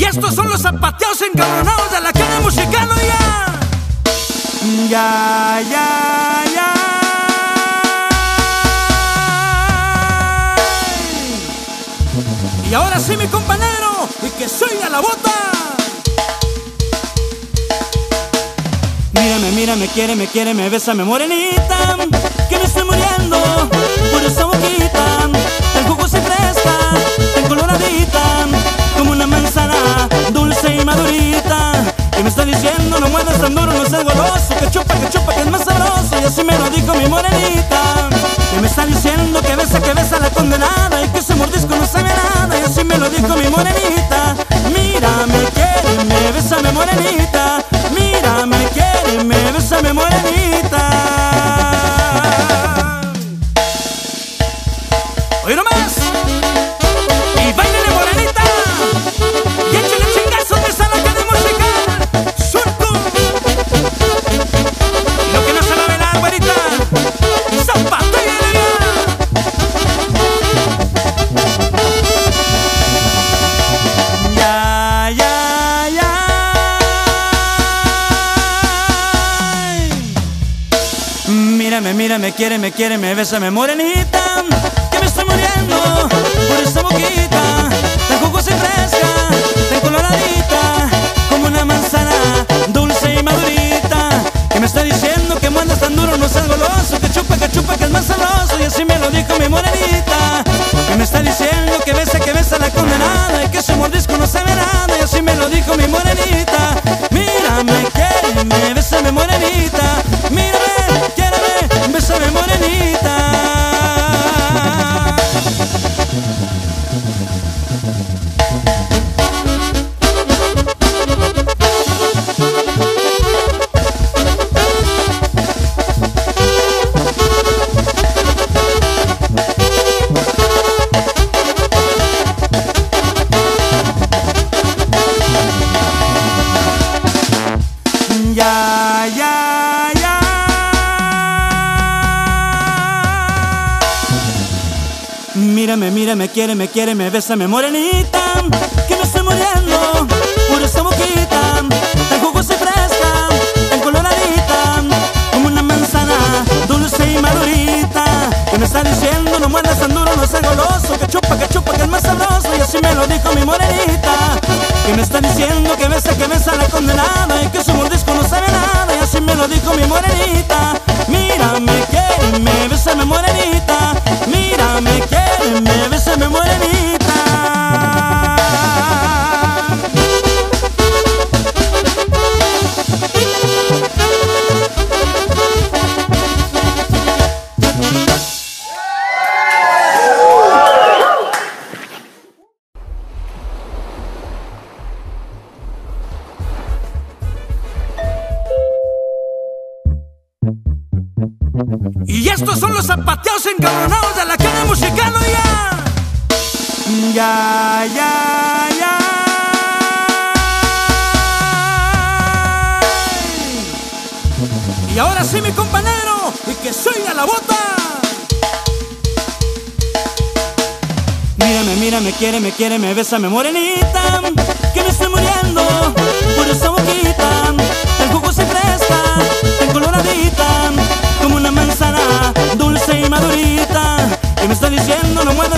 Y estos son los zapateados encabronados de la cara musical, ya. Ya, ya, ya. Y ahora sí, mi compañero, y que soy la bota. Mírame, mírame, quiere, me quiere, me besa, me morenita. Que me estoy muriendo lo dijo mi morenita. Mírame, quiere, me besa, me morenita. Mírame, quiere, me besa, me morenita. Mírame, quiere, me quiere, me besa, me morenita. Que me estoy muriendo por esa boquita. Tan jugosa y fresca, tan coloradita. Como una manzana dulce y madurita. Que me está diciendo que muerdas tan duro, no seas goloso. Que chupa, que chupa, que es más sabroso. Y así me lo dijo mi morenita. Que me está diciendo que besa, que besa la condenada. Y que su mordisco no sabe nada. Y así me lo dijo mi morenita. Mírame, mírame, quiere, me quiere, me besa, me morenita. Que me estoy muriendo por esa boquita. Tan jugosa y fresca, tan coloradita. Como una manzana dulce y madurita. Que me está diciendo, no muerdas tan duro, no seas goloso. Que chupa, que chupa, que es más sabroso. Y así me lo dijo mi morenita. Que me está diciendo que besa, que besa la condenada. Y estos son los zapateados encabronados de la cara musical, ya. Ya, ya, ya. Y ahora sí, mi compañero, y que soy a la bota. Mírame, mírame, quiere, me quiere, me besa, me morenita. Que me estoy muriendo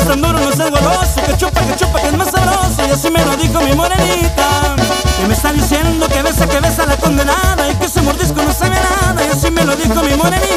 muevas tan duro, no seas goloso. Que chupa, que chupa, que es más sabroso. Y así me lo dijo mi morenita. Que me está diciendo que besa, que besa la condenada. Y que ese mordisco no sabe nada. Y así me lo dijo mi morenita.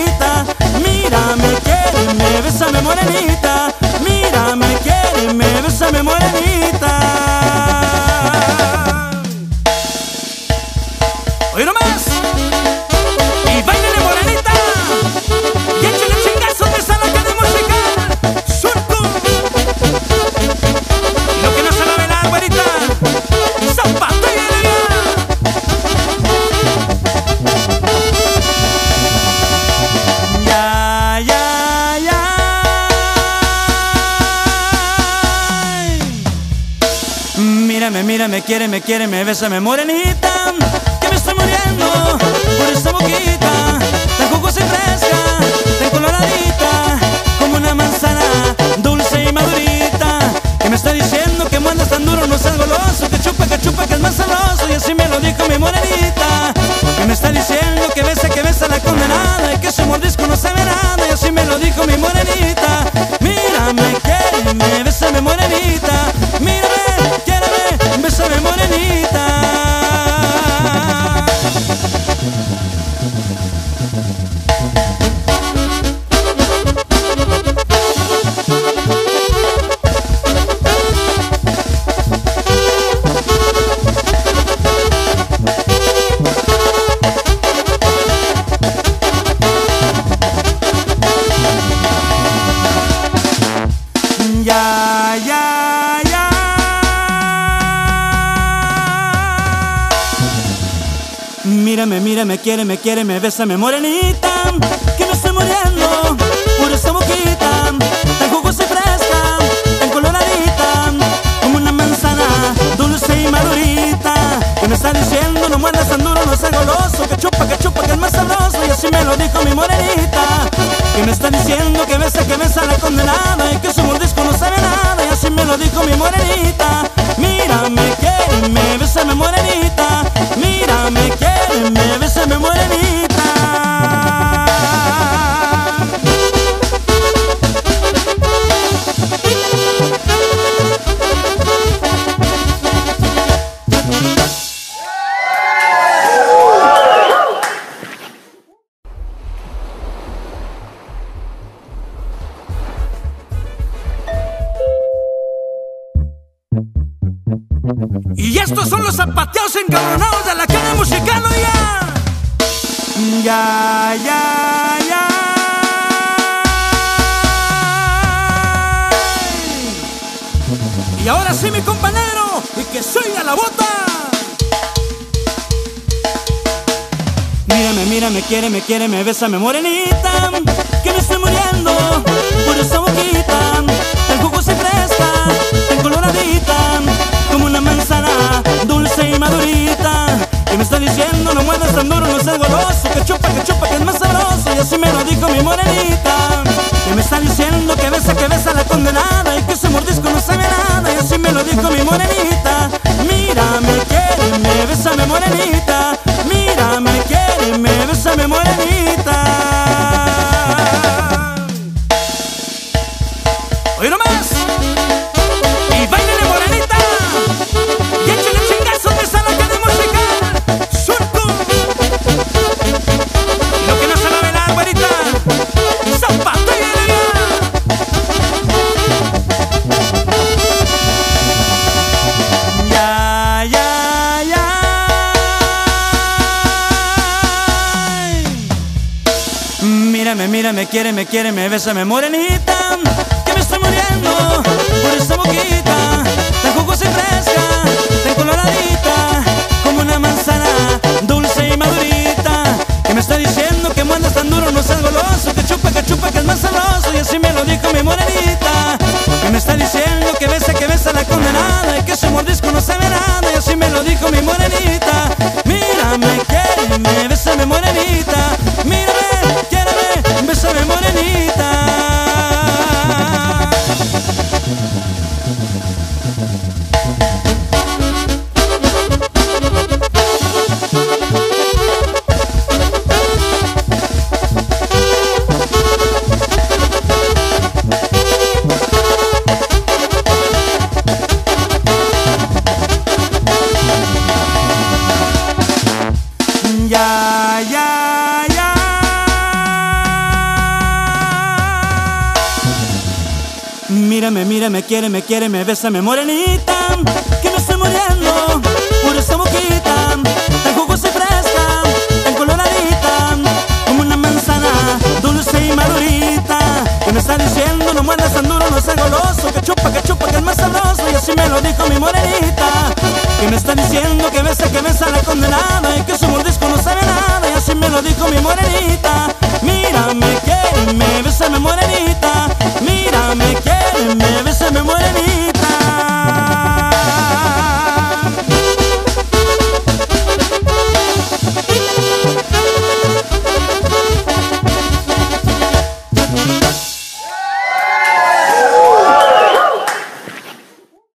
me mira, me quiere, me quiere, me besa, me morenita, que me estoy muriendo por esta boquita, tan jugosa y fresca, tan coloradita, como una manzana dulce y madurita, que me está diciendo que mandas tan duro, no seas goloso, que chupa, que chupa, que es más saloso, y así me lo dijo mi morenita, que me está diciendo que besa, que besa la condenada, y que su mordisco no sabe nada, y así me lo dijo mi morenita. Mírame, mírame, quiéreme, quiéreme, bésame, morenita, que me estoy muriendo por esa boquita, tan jugosa y fresca, tan coloradita, como una manzana dulce y madurita, que me está diciendo no muerdas tan duro, no seas goloso, que chupa, que chupa, que es más sabroso, y así me lo dijo mi morenita, que me está diciendo que besa, que besa la condenada, y que su mordisco no sabe nada, y así me lo dijo mi morenita, Ya, ya, ya. Y ahora sí, mi compañero, y que soy a la bota. Mírame, mírame, quiéreme, quiéreme, bésame, morenita, que me estoy así me lo dijo mi morenita, que me está diciendo que besa, que besa la condenada, y que ese mordisco no sabe nada, y así me lo dijo mi morenita, Mírame, mírame, quiéreme, quiéreme, bésame, morenita, que me estoy muriendo por esa boquita, tan jugosa y fresca, tan coloradita, como una manzana dulce y madurita, que me está diciendo que muerdas tan duro, no seas goloso, que chupa, que chupa, que es más sabroso, y así me lo dijo mi morenita, que me está diciendo que besa, Mírame, mírame, quiéreme, quiéreme, bésame, morenita, que me estoy muriendo por esa boquita, tan jugosa y fresca, tan coloradita, como una manzana dulce y madurita, que me está diciendo no muerdas tan duro, no seas goloso, que chupa, que chupa, que es más sabroso, y así me lo dijo mi morenita, que me está diciendo que besa, que besa la condenada, y que su mordisco no sabe nada, y así me lo dijo mi morenita.